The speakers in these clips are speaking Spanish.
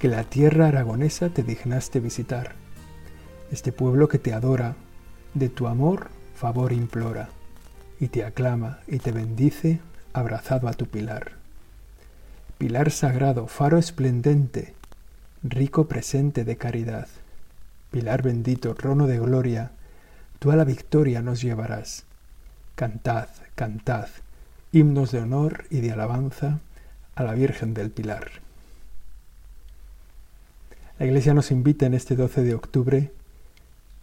que la tierra aragonesa te dignaste visitar. Este pueblo que te adora, de tu amor favor implora, y te aclama y te bendice abrazado a tu pilar. Pilar sagrado, faro esplendente, rico presente de caridad. Pilar bendito, trono de gloria, tú a la victoria nos llevarás. Cantad, cantad, himnos de honor y de alabanza a la Virgen del Pilar. La Iglesia nos invita en este 12 de octubre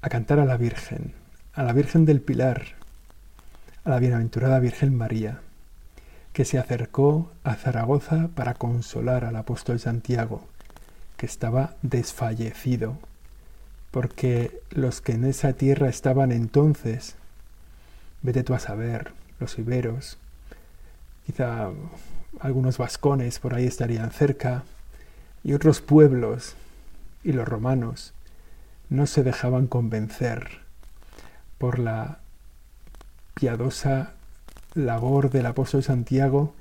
a cantar a la Virgen, a la Virgen del Pilar, a la bienaventurada Virgen María, que se acercó a Zaragoza para consolar al apóstol Santiago, que estaba desfallecido, porque los que en esa tierra estaban entonces, vete tú a saber, los iberos, quizá algunos vascones por ahí estarían cerca, y otros pueblos y los romanos no se dejaban convencer por la piadosa labor del apóstol Santiago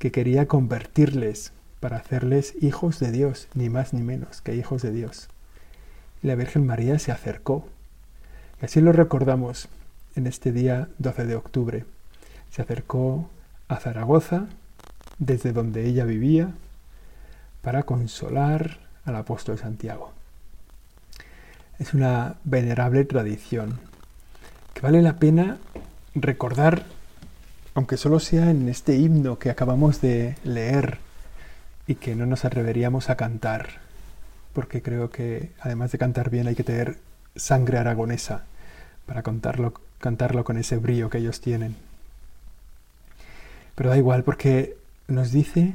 que quería convertirles para hacerles hijos de Dios, ni más ni menos que hijos de Dios. Y la Virgen María se acercó. Y así lo recordamos en este día 12 de octubre. Se acercó a Zaragoza, desde donde ella vivía, para consolar al apóstol Santiago. Es una venerable tradición que vale la pena recordar, aunque solo sea en este himno que acabamos de leer y que no nos atreveríamos a cantar, porque creo que además de cantar bien hay que tener sangre aragonesa para cantarlo, con ese brío que ellos tienen. Pero da igual porque nos dice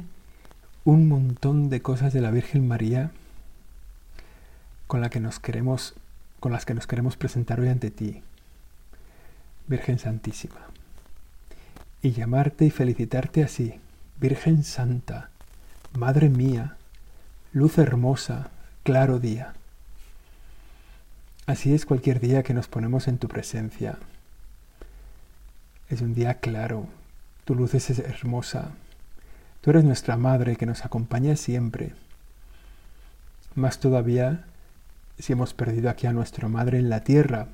un montón de cosas de la Virgen María con, la que nos queremos, con las que nos queremos presentar hoy ante ti, Virgen Santísima, y llamarte y felicitarte así, Virgen Santa, Madre mía, luz hermosa, claro día. Así es cualquier día que nos ponemos en tu presencia. Es un día claro, tu luz es hermosa, tú eres nuestra Madre que nos acompaña siempre. Más todavía si hemos perdido aquí a nuestra Madre en la tierra,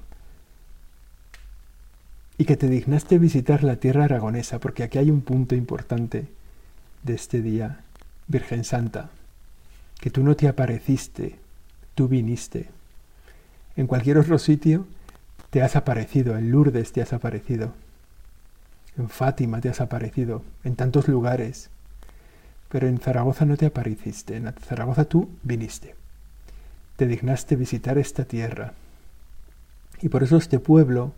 y que te dignaste visitar la tierra aragonesa, porque aquí hay un punto importante de este día, Virgen Santa, que tú no te apareciste, tú viniste. En cualquier otro sitio te has aparecido, en Lourdes te has aparecido, en Fátima te has aparecido, en tantos lugares, pero en Zaragoza no te apareciste, en Zaragoza tú viniste te dignaste visitar esta tierra. Y por eso este pueblo,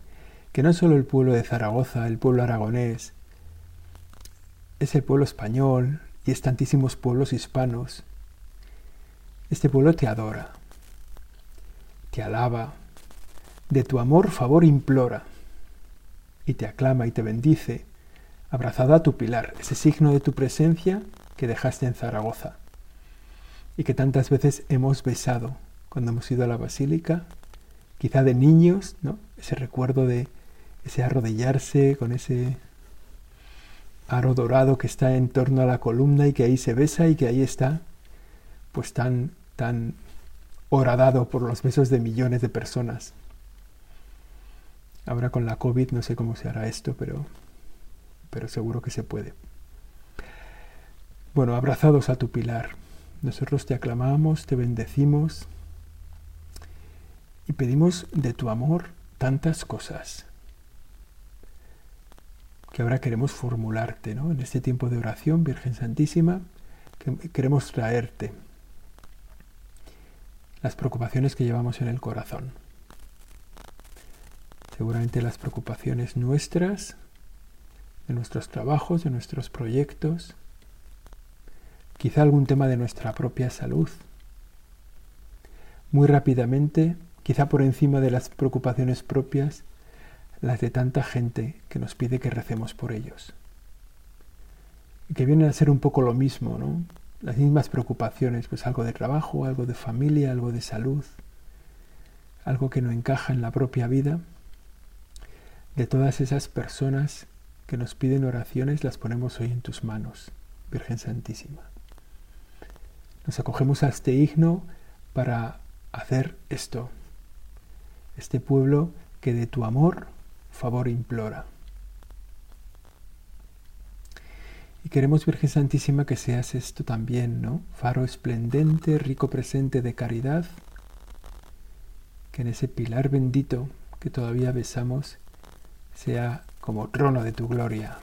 que no es solo el pueblo de Zaragoza, el pueblo aragonés, es el pueblo español y es tantísimos pueblos hispanos. Este pueblo te adora, te alaba, de tu amor favor implora, y te aclama y te bendice, abrazada a tu pilar, ese signo de tu presencia que dejaste en Zaragoza, y que tantas veces hemos besado cuando hemos ido a la basílica, quizá de niños, ¿no? Ese recuerdo de ese arrodillarse con ese aro dorado que está en torno a la columna y que ahí se besa y que ahí está, pues tan, tan horadado por los besos de millones de personas. Ahora con la COVID no sé cómo se hará esto, pero, pero seguro que se puede. Bueno, abrazados a tu pilar. Nosotros te aclamamos, te bendecimos, y pedimos de tu amor tantas cosas que ahora queremos formularte, ¿no? En este tiempo de oración, Virgen Santísima, que queremos traerte las preocupaciones que llevamos en el corazón. Seguramente las preocupaciones nuestras, de nuestros trabajos, de nuestros proyectos, quizá algún tema de nuestra propia salud, muy rápidamente, quizá por encima de las preocupaciones propias, las de tanta gente que nos pide que recemos por ellos. Que vienen a ser un poco lo mismo, ¿no? Las mismas preocupaciones, pues algo de trabajo, algo de familia, algo de salud, algo que no encaja en la propia vida. De todas esas personas que nos piden oraciones, las ponemos hoy en tus manos, Virgen Santísima. Nos acogemos a este himno para hacer esto, este pueblo que de tu amor favor implora. Y queremos, Virgen Santísima, que seas esto también, ¿no? Faro esplendente, rico presente de caridad, que en ese pilar bendito que todavía besamos sea como trono de tu gloria.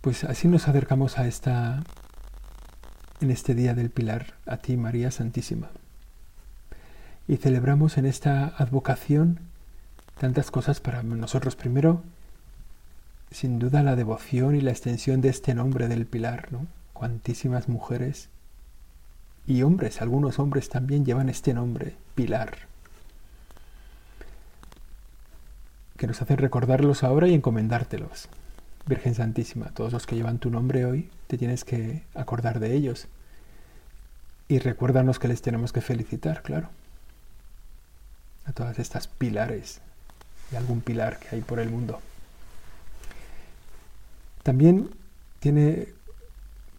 Pues así nos acercamos a esta en este día del pilar a ti María Santísima y celebramos en esta advocación tantas cosas para nosotros. Primero, sin duda, la devoción y la extensión de este nombre del Pilar, ¿no? Cuantísimas mujeres y hombres, algunos hombres también llevan este nombre, Pilar, que nos hace recordarlos ahora y encomendártelos. Virgen Santísima, todos los que llevan tu nombre hoy, te tienes que acordar de ellos. Y recuérdanos que les tenemos que felicitar, claro todas estas pilares y algún pilar que hay por el mundo. También tiene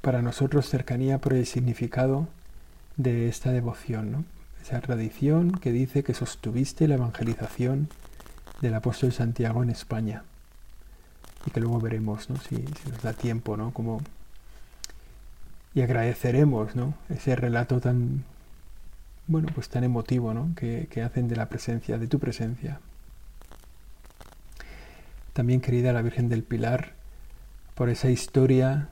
para nosotros cercanía por el significado de esta devoción, esa tradición que dice que sostuviste la evangelización del apóstol Santiago en España y que luego veremos ¿no? si, nos da tiempo ¿no? Como, y agradeceremos ¿no? ese relato tan bueno, pues tan emotivo, ¿no? Que, que, hacen de la presencia, de tu presencia. También querida la Virgen del Pilar, por esa historia,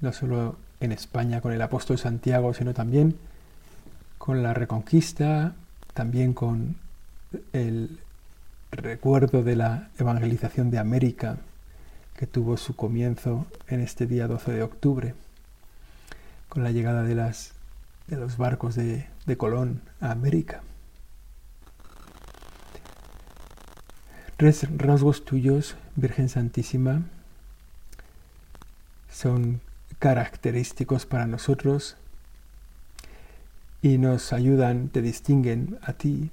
no solo en España con el apóstol Santiago, sino también con la reconquista, también con el recuerdo de la evangelización de América, que tuvo su comienzo en este día 12 de octubre, con la llegada de las de los barcos de, de Colón a América. Tres rasgos tuyos, Virgen Santísima, son característicos para nosotros y nos ayudan, te distinguen a ti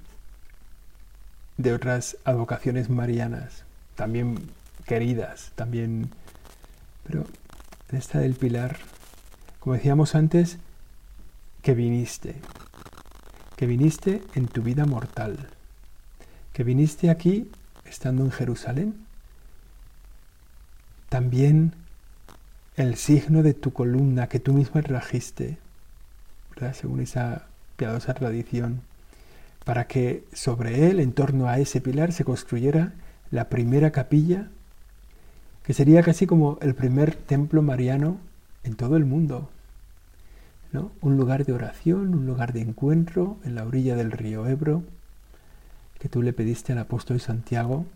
de otras advocaciones marianas, también queridas, también, pero esta del pilar, como decíamos antes, que viniste, que viniste en tu vida mortal, que viniste aquí estando en Jerusalén. También el signo de tu columna que tú misma trajiste, según esa piadosa tradición, para que sobre él, en torno a ese pilar, se construyera la primera capilla, que sería casi como el primer templo mariano en todo el mundo. Un lugar de oración, un lugar de encuentro en la orilla del río Ebro, que tú le pediste al apóstol Santiago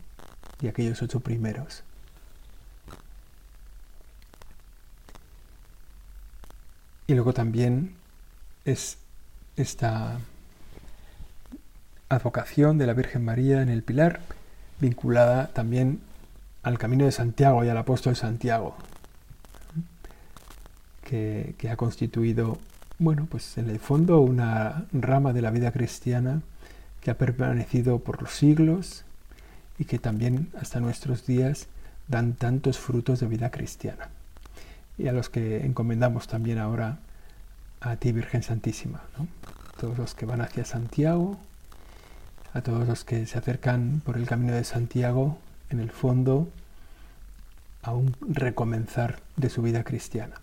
y aquellos ocho primeros. Y luego también es esta advocación de la Virgen María en el Pilar, vinculada también al camino de Santiago y al apóstol Santiago, que, ha constituido, bueno, pues en el fondo una rama de la vida cristiana que ha permanecido por los siglos y que también hasta nuestros días dan tantos frutos de vida cristiana. Y a los que encomendamos también ahora a ti, Virgen Santísima, todos los que van hacia Santiago, a todos los que se acercan por el camino de Santiago, en el fondo, a un recomenzar de su vida cristiana.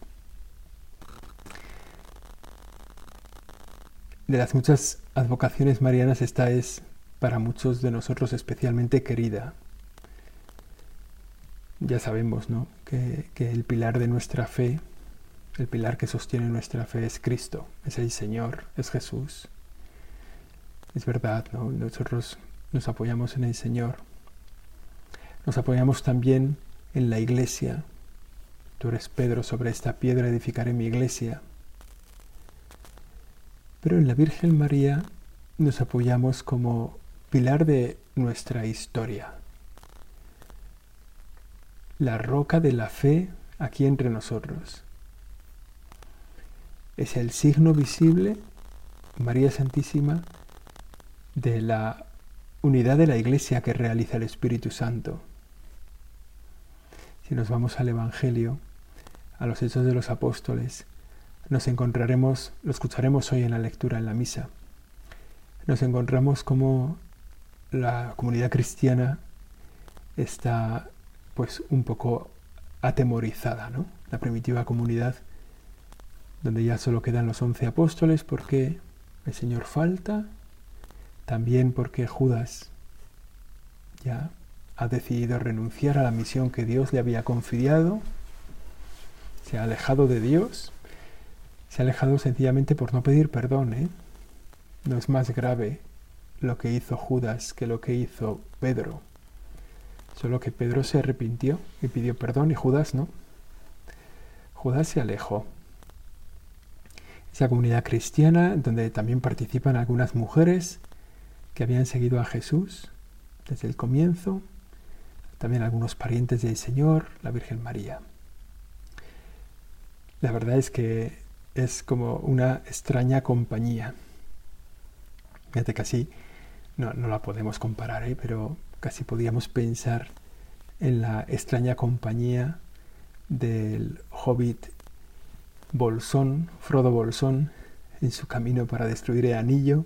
De las muchas advocaciones marianas, esta es para muchos de nosotros especialmente querida. Ya sabemos ¿no? que, que el pilar de nuestra fe, el pilar que sostiene nuestra fe es Cristo, es el Señor, es Jesús. Es verdad, ¿no? nosotros nos apoyamos en el Señor. Nos apoyamos también en la iglesia. Tú eres Pedro, sobre esta piedra edificaré mi iglesia Pero en la Virgen María nos apoyamos como pilar de nuestra historia, la roca de la fe aquí entre nosotros. Es el signo visible, María Santísima, de la unidad de la Iglesia que realiza el Espíritu Santo. Si nos vamos al Evangelio, a los Hechos de los Apóstoles, nos encontraremos, lo escucharemos hoy en la lectura en la misa, nos encontramos como la comunidad cristiana está pues un poco atemorizada, ¿no? La primitiva comunidad donde ya solo quedan los once apóstoles porque el Señor falta, también porque Judas ya ha decidido renunciar a la misión que Dios le había confiado, se ha alejado de Dios, se ha alejado sencillamente por no pedir perdón, ¿eh? No es más grave lo que hizo Judas que lo que hizo Pedro. Solo que Pedro se arrepintió y pidió perdón y Judas no. Judas se alejó. Esa comunidad cristiana donde también participan algunas mujeres que habían seguido a Jesús desde el comienzo, también algunos parientes del Señor, la Virgen María. La verdad es que es como una extraña compañía. Fíjate que así no, la podemos comparar, ¿eh? pero casi podíamos pensar en la extraña compañía del hobbit Bolsón, Frodo Bolsón, en su camino para destruir el anillo,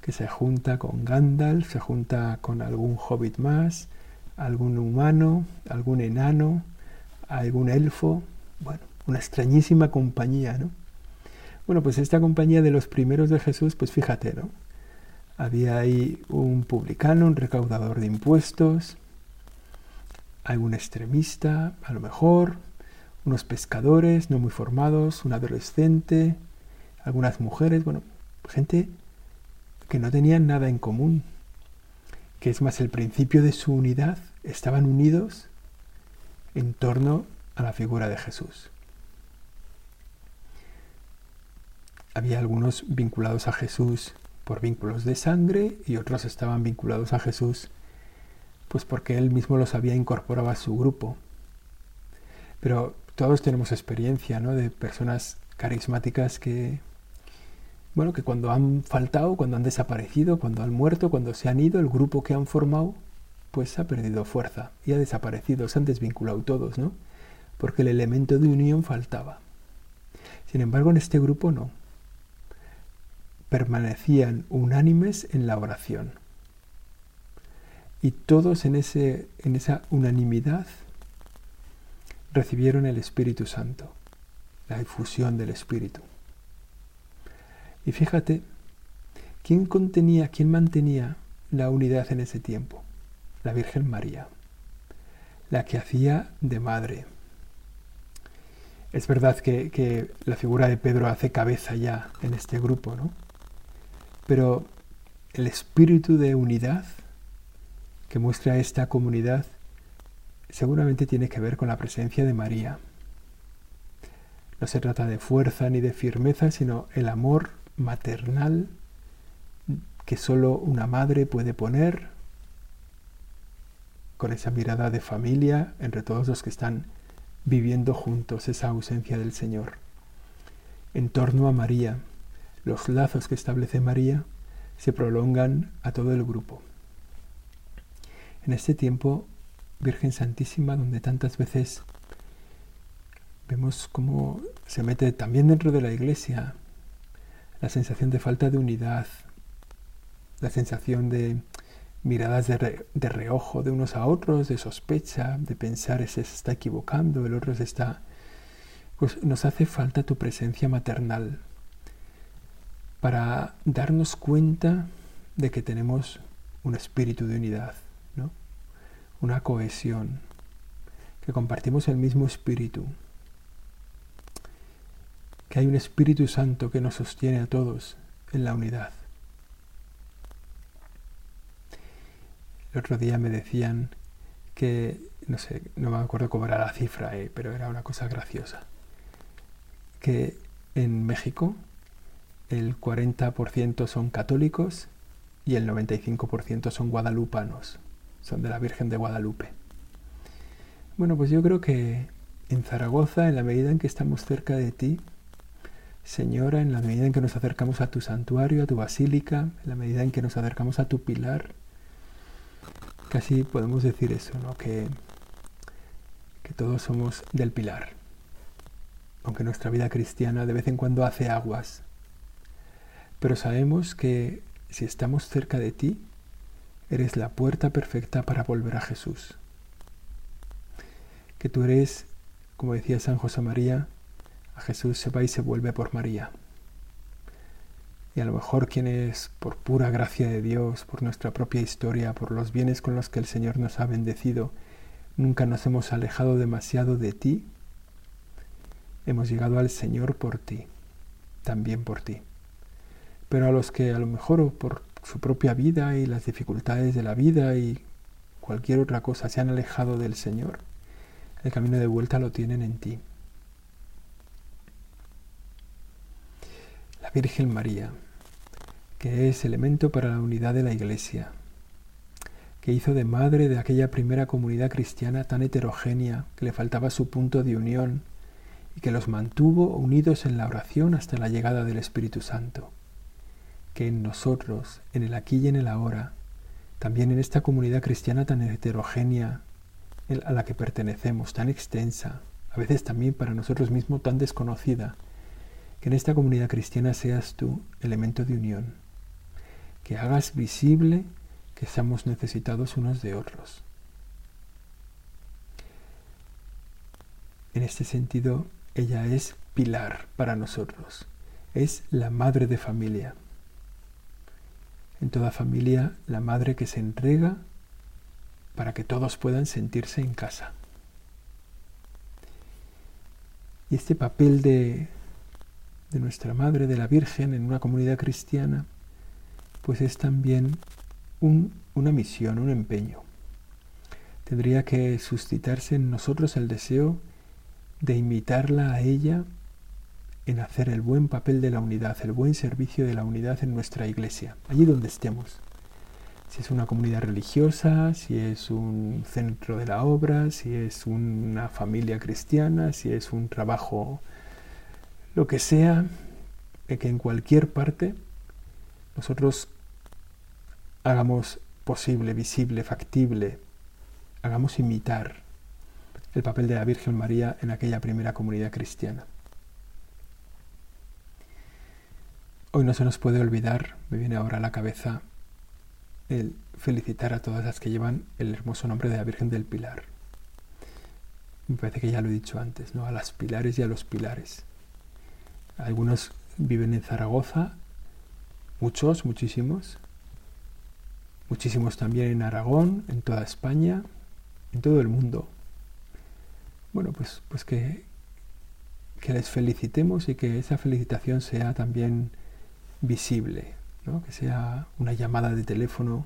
que se junta con Gandalf, se junta con algún hobbit más, algún humano, algún enano, algún elfo, bueno, una extrañísima compañía, ¿no? Bueno, pues esta compañía de los primeros de Jesús, pues fíjate, ¿no? Había ahí un publicano, un recaudador de impuestos, algún extremista, a lo mejor, unos pescadores no muy formados, un adolescente, algunas mujeres, bueno, gente que no tenían nada en común, que es más el principio de su unidad, estaban unidos en torno a la figura de Jesús. Había algunos vinculados a Jesús por vínculos de sangre y otros estaban vinculados a Jesús pues porque él mismo los había incorporado a su grupo. Pero todos tenemos experiencia ¿no? de personas carismáticas que, bueno, que cuando han faltado, cuando han desaparecido, cuando han muerto, cuando se han ido, el grupo que han formado, pues ha perdido fuerza y ha desaparecido, se han desvinculado todos, ¿no? Porque el elemento de unión faltaba. Sin embargo, en este grupo no permanecían unánimes en la oración. Y todos en, ese, en esa unanimidad recibieron el Espíritu Santo, la difusión del Espíritu. Y fíjate, ¿quién contenía, quién mantenía la unidad en ese tiempo? La Virgen María, la que hacía de madre. Es verdad que, que la figura de Pedro hace cabeza ya en este grupo, ¿no? Pero el espíritu de unidad que muestra esta comunidad seguramente tiene que ver con la presencia de María. No se trata de fuerza ni de firmeza, sino el amor maternal que solo una madre puede poner con esa mirada de familia entre todos los que están viviendo juntos esa ausencia del Señor. En torno a María, los lazos que establece María se prolongan a todo el grupo. En este tiempo, Virgen Santísima, donde tantas veces vemos cómo se mete también dentro de la iglesia la sensación de falta de unidad, la sensación de miradas de, reojo de unos a otros, de sospecha, de pensar ese se está equivocando, el otro se está... Pues nos hace falta tu presencia maternal, para darnos cuenta de que tenemos un espíritu de unidad, ¿no? una cohesión, que compartimos el mismo espíritu, que hay un Espíritu Santo que nos sostiene a todos en la unidad. El otro día me decían que, no sé, no me acuerdo cómo era la cifra, eh, pero era una cosa graciosa, que en México el 40% son católicos y el 95% son guadalupanos, son de la Virgen de Guadalupe. Bueno, pues yo creo que en Zaragoza, en la medida en que estamos cerca de ti, Señora, en la medida en que nos acercamos a tu santuario, a tu basílica, en la medida en que nos acercamos a tu pilar, casi podemos decir eso, ¿no? Que, que todos somos del pilar. Aunque nuestra vida cristiana de vez en cuando hace aguas. Pero sabemos que si estamos cerca de ti, eres la puerta perfecta para volver a Jesús. Que tú eres, como decía San José María, a Jesús se va y se vuelve por María. Y a lo mejor quienes, por pura gracia de Dios, por nuestra propia historia, por los bienes con los que el Señor nos ha bendecido, nunca nos hemos alejado demasiado de ti, hemos llegado al Señor por ti, también por ti. Pero a los que a lo mejor por su propia vida y las dificultades de la vida y cualquier otra cosa se han alejado del Señor, el camino de vuelta lo tienen en ti. La Virgen María, que es elemento para la unidad de la Iglesia, que hizo de madre de aquella primera comunidad cristiana tan heterogénea que le faltaba su punto de unión y que los mantuvo unidos en la oración hasta la llegada del Espíritu Santo. Que en nosotros, en el aquí y en el ahora, también en esta comunidad cristiana tan heterogénea a la que pertenecemos, tan extensa, a veces también para nosotros mismos tan desconocida, que en esta comunidad cristiana seas tú elemento de unión, que hagas visible que estamos necesitados unos de otros. En este sentido, ella es pilar para nosotros, es la madre de familia. En toda familia, la madre que se entrega para que todos puedan sentirse en casa. Y este papel de de nuestra Madre, de la Virgen, en una comunidad cristiana, pues es también una misión, un empeño. Tendría que suscitarse en nosotros el deseo de imitarla a ella en hacer el buen papel de la unidad, el buen servicio de la unidad en nuestra iglesia, allí donde estemos. Si es una comunidad religiosa, si es un centro de la obra, si es una familia cristiana, si es un trabajo lo que sea, que en cualquier parte nosotros hagamos posible, visible, factible, hagamos imitar el papel de la Virgen María en aquella primera comunidad cristiana. Hoy no se nos puede olvidar, me viene ahora a la cabeza, el felicitar a todas las que llevan el hermoso nombre de la Virgen del Pilar. Me parece que ya lo he dicho antes, ¿no? A las pilares y a los pilares. Algunos viven en Zaragoza, muchos, muchísimos. Muchísimos también en Aragón, en toda España, en todo el mundo. Bueno, pues, pues que, que les felicitemos y que esa felicitación sea también visible, que sea una llamada de teléfono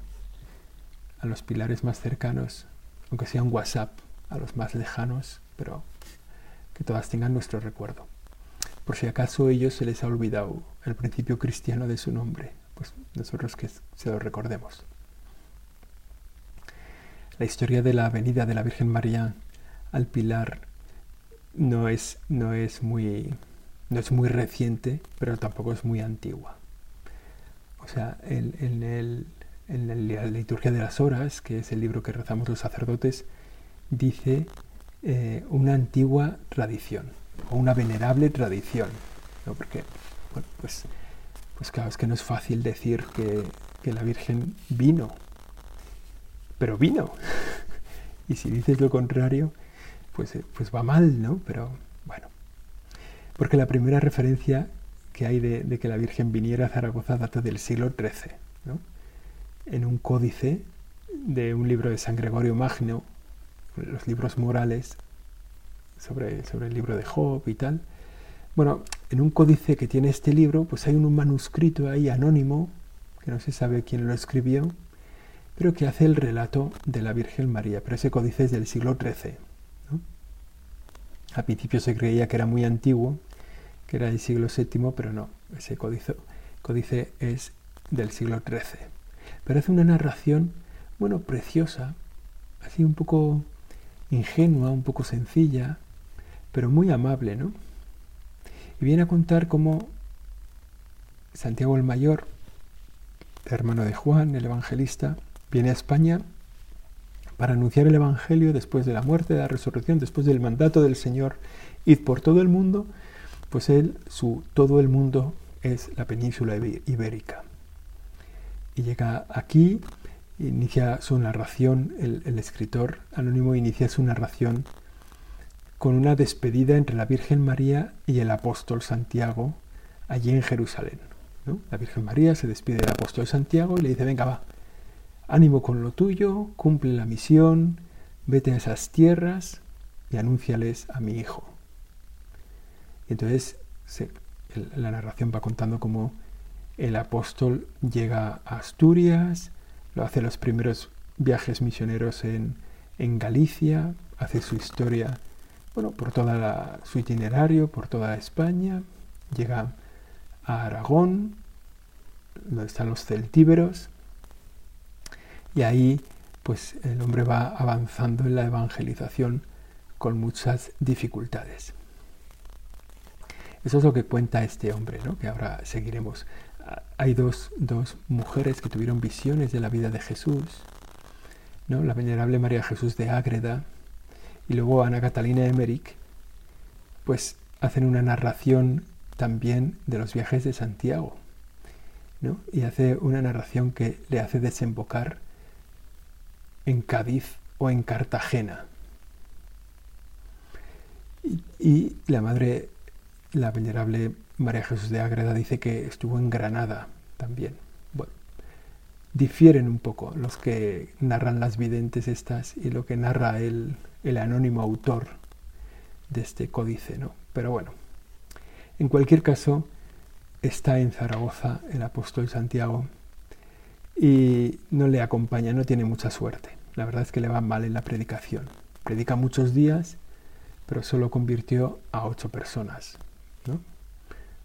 a los pilares más cercanos, aunque sea un WhatsApp a los más lejanos, pero que todas tengan nuestro recuerdo por si acaso a ellos se les ha olvidado el principio cristiano de su nombre, pues nosotros que se lo recordemos. La historia de la venida de la Virgen María al Pilar no es, no es, muy, no es muy reciente, pero tampoco es muy antigua. O sea, en, en, la liturgia de las horas, que es el libro que rezamos los sacerdotes, dice eh, una antigua tradición o una venerable tradición. ¿no? Porque, pues, pues claro, es que no es fácil decir que, que la Virgen vino, pero vino. y si dices lo contrario, pues, eh, pues va mal, ¿no? Pero bueno. Porque la primera referencia que hay de, que la Virgen viniera a Zaragoza data del siglo XIII, ¿no? en un códice de un libro de San Gregorio Magno, los libros morales, sobre, el libro de Job y tal. Bueno, en un códice que tiene este libro, pues hay un manuscrito ahí anónimo, que no se sabe quién lo escribió, pero que hace el relato de la Virgen María. Pero ese códice es del siglo XIII. ¿no? Al principio se creía que era muy antiguo, que era del siglo VII, pero no. Ese códice, es del siglo XIII. Pero hace una narración, bueno, preciosa, así un poco ingenua, un poco sencilla, pero muy amable, ¿no? Y viene a contar cómo Santiago el Mayor, hermano de Juan, el evangelista, viene a España para anunciar el Evangelio después de la muerte, de la resurrección, después del mandato del Señor, id por todo el mundo, pues él, su todo el mundo es la península ibérica. Y llega aquí, inicia su narración, el, el escritor anónimo inicia su narración con una despedida entre la Virgen María y el apóstol Santiago allí en Jerusalén. La Virgen María se despide del apóstol Santiago y le dice, venga, va, ánimo con lo tuyo, cumple la misión, vete a esas tierras y anúnciales a mi hijo. Entonces la narración va contando cómo el apóstol llega a Asturias, lo hace los primeros viajes misioneros en, en Galicia, hace su historia bueno, por toda su itinerario, por toda España, llega a Aragón, donde están los celtíberos, y ahí pues el hombre va avanzando en la evangelización con muchas dificultades. Eso es lo que cuenta este hombre, ¿no? que ahora seguiremos. Hay dos, dos mujeres que tuvieron visiones de la vida de Jesús, ¿no? la venerable María Jesús de Ágreda, y luego Ana Catalina Emmerich, pues hacen una narración también de los viajes de Santiago, ¿no? Y hace una narración que le hace desembocar en Cádiz o en Cartagena. Y la madre, la venerable María Jesús de Ágreda, dice que estuvo en Granada también. Bueno, difieren un poco los que narran las videntes estas y lo que narra el, el anónimo autor de este códice, ¿no? Pero bueno, en cualquier caso, está en Zaragoza el apóstol Santiago y no le acompaña, no tiene mucha suerte. La verdad es que le va mal en la predicación. Predica muchos días, pero solo convirtió a ocho personas,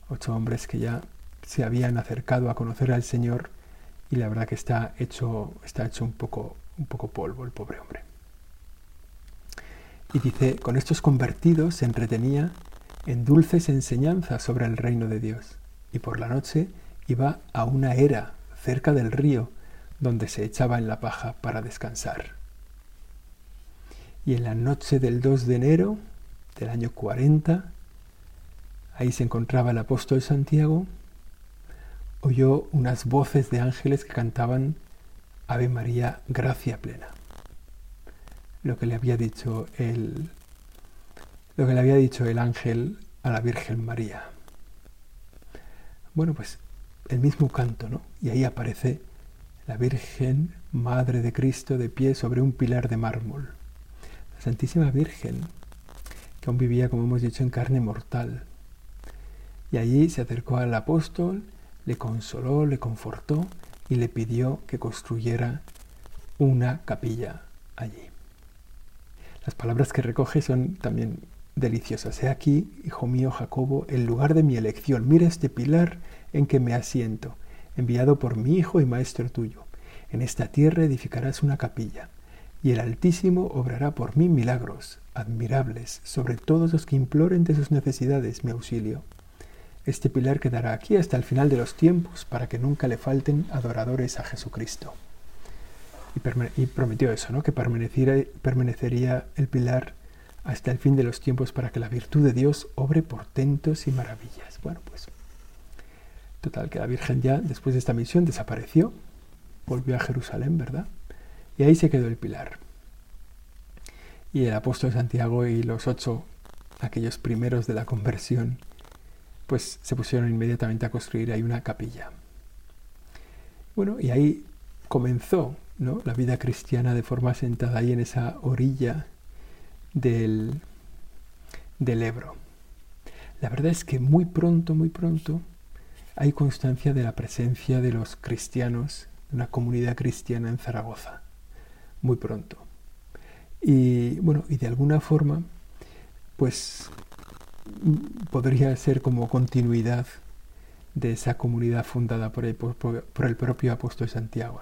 Ocho hombres que ya se habían acercado a conocer al Señor y la verdad que está hecho, está hecho un poco, un poco polvo el pobre hombre. Y dice, con estos convertidos se entretenía en dulces enseñanzas sobre el reino de Dios. Y por la noche iba a una era cerca del río, donde se echaba en la paja para descansar. Y en la noche del 2 de enero del año 40, ahí se encontraba el apóstol Santiago, oyó unas voces de ángeles que cantaban Ave María, gracia plena lo que le había dicho el, lo que le había dicho el ángel a la Virgen María. Bueno, pues el mismo canto, ¿no? Y ahí aparece la Virgen, Madre de Cristo, de pie sobre un pilar de mármol. La Santísima Virgen, que aún vivía, como hemos dicho, en carne mortal. Y allí se acercó al apóstol, le consoló, le confortó y le pidió que construyera una capilla allí. Las palabras que recoge son también deliciosas. He aquí, hijo mío Jacobo, el lugar de mi elección. Mira este pilar en que me asiento, enviado por mi hijo y maestro tuyo. En esta tierra edificarás una capilla, y el Altísimo obrará por mí milagros admirables sobre todos los que imploren de sus necesidades mi auxilio. Este pilar quedará aquí hasta el final de los tiempos para que nunca le falten adoradores a Jesucristo y, prometió eso, ¿no? que permanecería el pilar hasta el fin de los tiempos para que la virtud de Dios obre portentos y maravillas. Bueno, pues total, que la Virgen ya después de esta misión desapareció, volvió a Jerusalén, ¿verdad? Y ahí se quedó el pilar. Y el apóstol Santiago y los ocho, aquellos primeros de la conversión, pues se pusieron inmediatamente a construir ahí una capilla. Bueno, y ahí comenzó la vida cristiana de forma sentada ahí en esa orilla del, del Ebro. La verdad es que muy pronto, muy pronto, hay constancia de la presencia de los cristianos, de una comunidad cristiana en Zaragoza. Muy pronto. Y bueno, y de alguna forma, pues podría ser como continuidad de esa comunidad fundada por el, propio apóstol Santiago.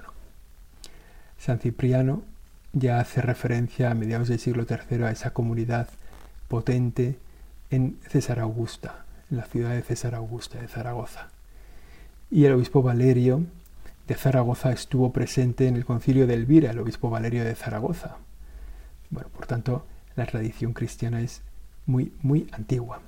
San Cipriano ya hace referencia a mediados del siglo III a esa comunidad potente en César Augusta, en la ciudad de César Augusta, de Zaragoza. Y el obispo Valerio de Zaragoza estuvo presente en el concilio de Elvira, el obispo Valerio de Zaragoza. Por tanto, la tradición cristiana es muy, muy antigua.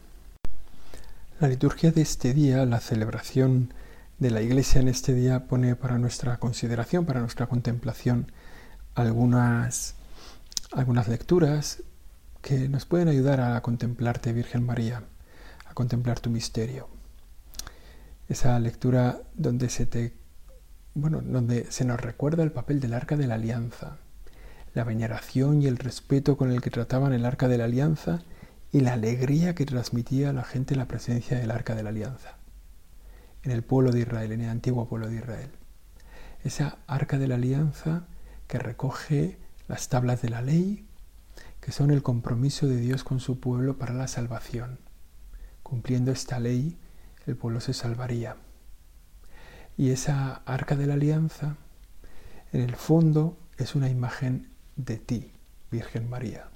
La liturgia de este día, la celebración de la Iglesia en este día pone para nuestra consideración, para nuestra contemplación, algunas, algunas lecturas que nos pueden ayudar a contemplarte, Virgen María, a contemplar tu misterio. Esa lectura donde se te bueno, donde se nos recuerda el papel del arca de la alianza, la veneración y el respeto con el que trataban el arca de la alianza y la alegría que transmitía a la gente la presencia del arca de la alianza en el pueblo de Israel, en el antiguo pueblo de Israel. Esa arca de la alianza que recoge las tablas de la ley, que son el compromiso de Dios con su pueblo para la salvación. Cumpliendo esta ley, el pueblo se salvaría. Y esa arca de la alianza, en el fondo, es una imagen de ti, Virgen María.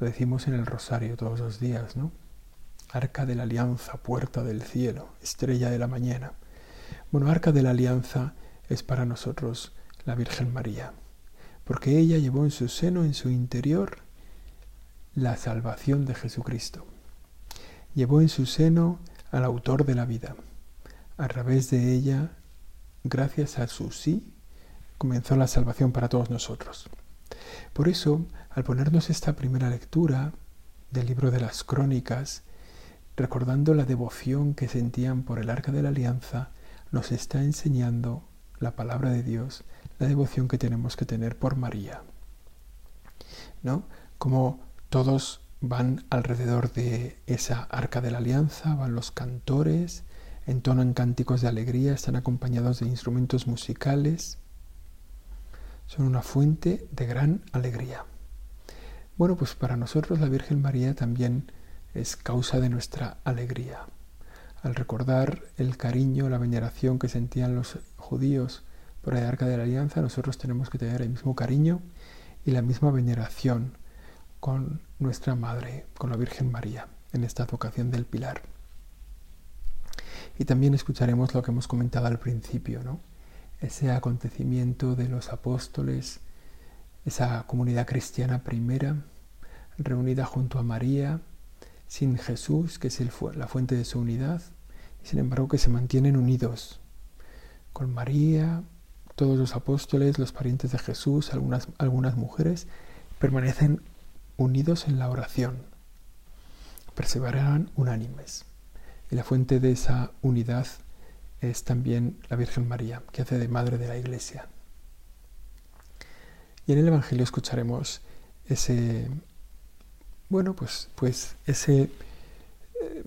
Lo decimos en el rosario todos los días, ¿no? Arca de la Alianza, puerta del cielo, estrella de la mañana. Bueno, Arca de la Alianza es para nosotros la Virgen María, porque ella llevó en su seno, en su interior, la salvación de Jesucristo. Llevó en su seno al autor de la vida. A través de ella, gracias a su sí, comenzó la salvación para todos nosotros. Por eso, al ponernos esta primera lectura del libro de las crónicas, recordando la devoción que sentían por el arca de la alianza, nos está enseñando la palabra de Dios, la devoción que tenemos que tener por María. ¿No? Como todos van alrededor de esa arca de la alianza, van los cantores, entonan cánticos de alegría, están acompañados de instrumentos musicales, son una fuente de gran alegría. Bueno, pues para nosotros la Virgen María también es causa de nuestra alegría. Al recordar el cariño, la veneración que sentían los judíos por el arca de la alianza, nosotros tenemos que tener el mismo cariño y la misma veneración con nuestra Madre, con la Virgen María, en esta vocación del Pilar. Y también escucharemos lo que hemos comentado al principio, ¿no? Ese acontecimiento de los apóstoles, esa comunidad cristiana primera, reunida junto a María, sin Jesús, que es la fuente de su unidad, y sin embargo que se mantienen unidos con María, todos los apóstoles, los parientes de Jesús, algunas, algunas mujeres, permanecen unidos en la oración, perseveran unánimes. Y la fuente de esa unidad es también la Virgen María, que hace de madre de la Iglesia. Y en el Evangelio escucharemos ese, bueno, pues, pues ese eh,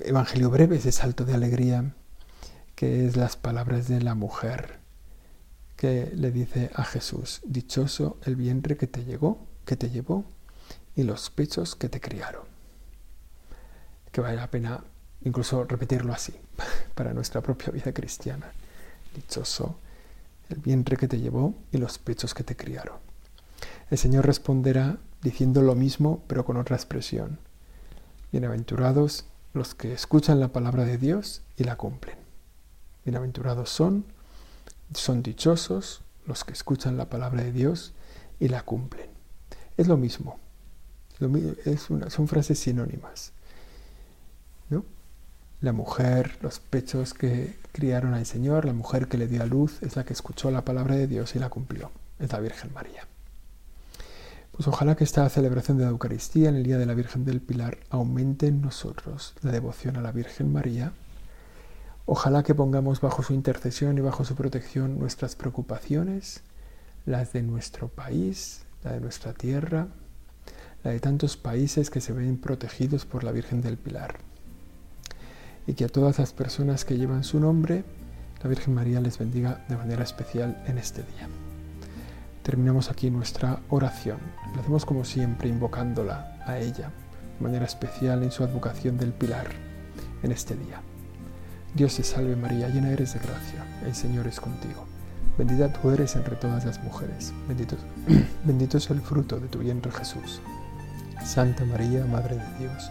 Evangelio breve, ese salto de alegría, que es las palabras de la mujer que le dice a Jesús, dichoso el vientre que te llegó, que te llevó, y los pechos que te criaron. Que vale la pena incluso repetirlo así para nuestra propia vida cristiana. Dichoso el vientre que te llevó y los pechos que te criaron. El Señor responderá diciendo lo mismo pero con otra expresión. Bienaventurados los que escuchan la palabra de Dios y la cumplen. Bienaventurados son, son dichosos los que escuchan la palabra de Dios y la cumplen. Es lo mismo. Son frases sinónimas. ¿no? La mujer, los pechos que criaron al Señor, la mujer que le dio a luz, es la que escuchó la palabra de Dios y la cumplió. Es la Virgen María. Pues ojalá que esta celebración de la Eucaristía en el Día de la Virgen del Pilar aumente en nosotros la devoción a la Virgen María. Ojalá que pongamos bajo su intercesión y bajo su protección nuestras preocupaciones, las de nuestro país, la de nuestra tierra, la de tantos países que se ven protegidos por la Virgen del Pilar y que a todas las personas que llevan su nombre, la Virgen María les bendiga de manera especial en este día. Terminamos aquí nuestra oración. la hacemos como siempre invocándola a ella, de manera especial en su advocación del pilar, en este día. Dios te salve María, llena eres de gracia, el Señor es contigo. Bendita tú eres entre todas las mujeres, bendito, bendito es el fruto de tu vientre Jesús. Santa María, Madre de Dios,